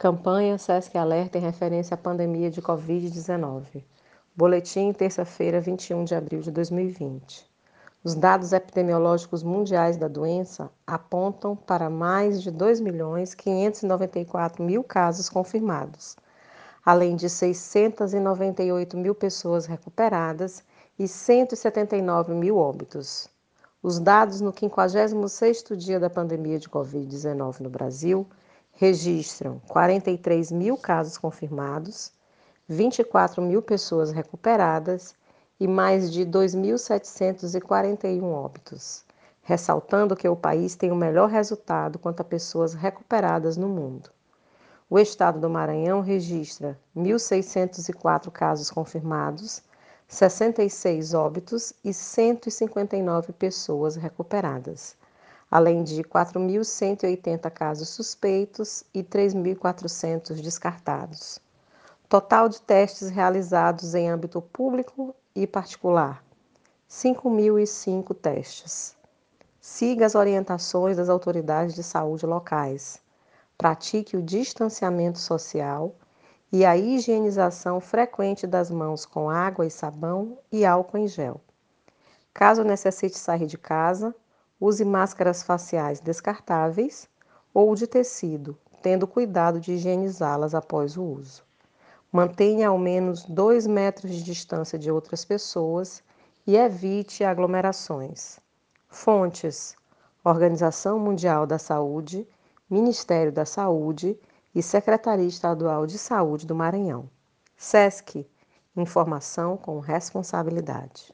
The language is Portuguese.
Campanha SESC Alerta em referência à pandemia de Covid-19. Boletim, terça-feira, 21 de abril de 2020. Os dados epidemiológicos mundiais da doença apontam para mais de 2 milhões 594 mil casos confirmados, além de 698 mil pessoas recuperadas e 179 mil óbitos. Os dados no 56º dia da pandemia de Covid-19 no Brasil registram 43 mil casos confirmados, 24 mil pessoas recuperadas e mais de 2.741 óbitos, ressaltando que o país tem o melhor resultado quanto a pessoas recuperadas no mundo. O estado do Maranhão registra 1.604 casos confirmados, 66 óbitos e 159 pessoas recuperadas além de 4.180 casos suspeitos e 3.400 descartados. Total de testes realizados em âmbito público e particular: 5.005 testes. Siga as orientações das autoridades de saúde locais. Pratique o distanciamento social e a higienização frequente das mãos com água e sabão e álcool em gel. Caso necessite sair de casa, Use máscaras faciais descartáveis ou de tecido, tendo cuidado de higienizá-las após o uso. Mantenha ao menos 2 metros de distância de outras pessoas e evite aglomerações. Fontes: Organização Mundial da Saúde, Ministério da Saúde e Secretaria Estadual de Saúde do Maranhão. SESC Informação com responsabilidade.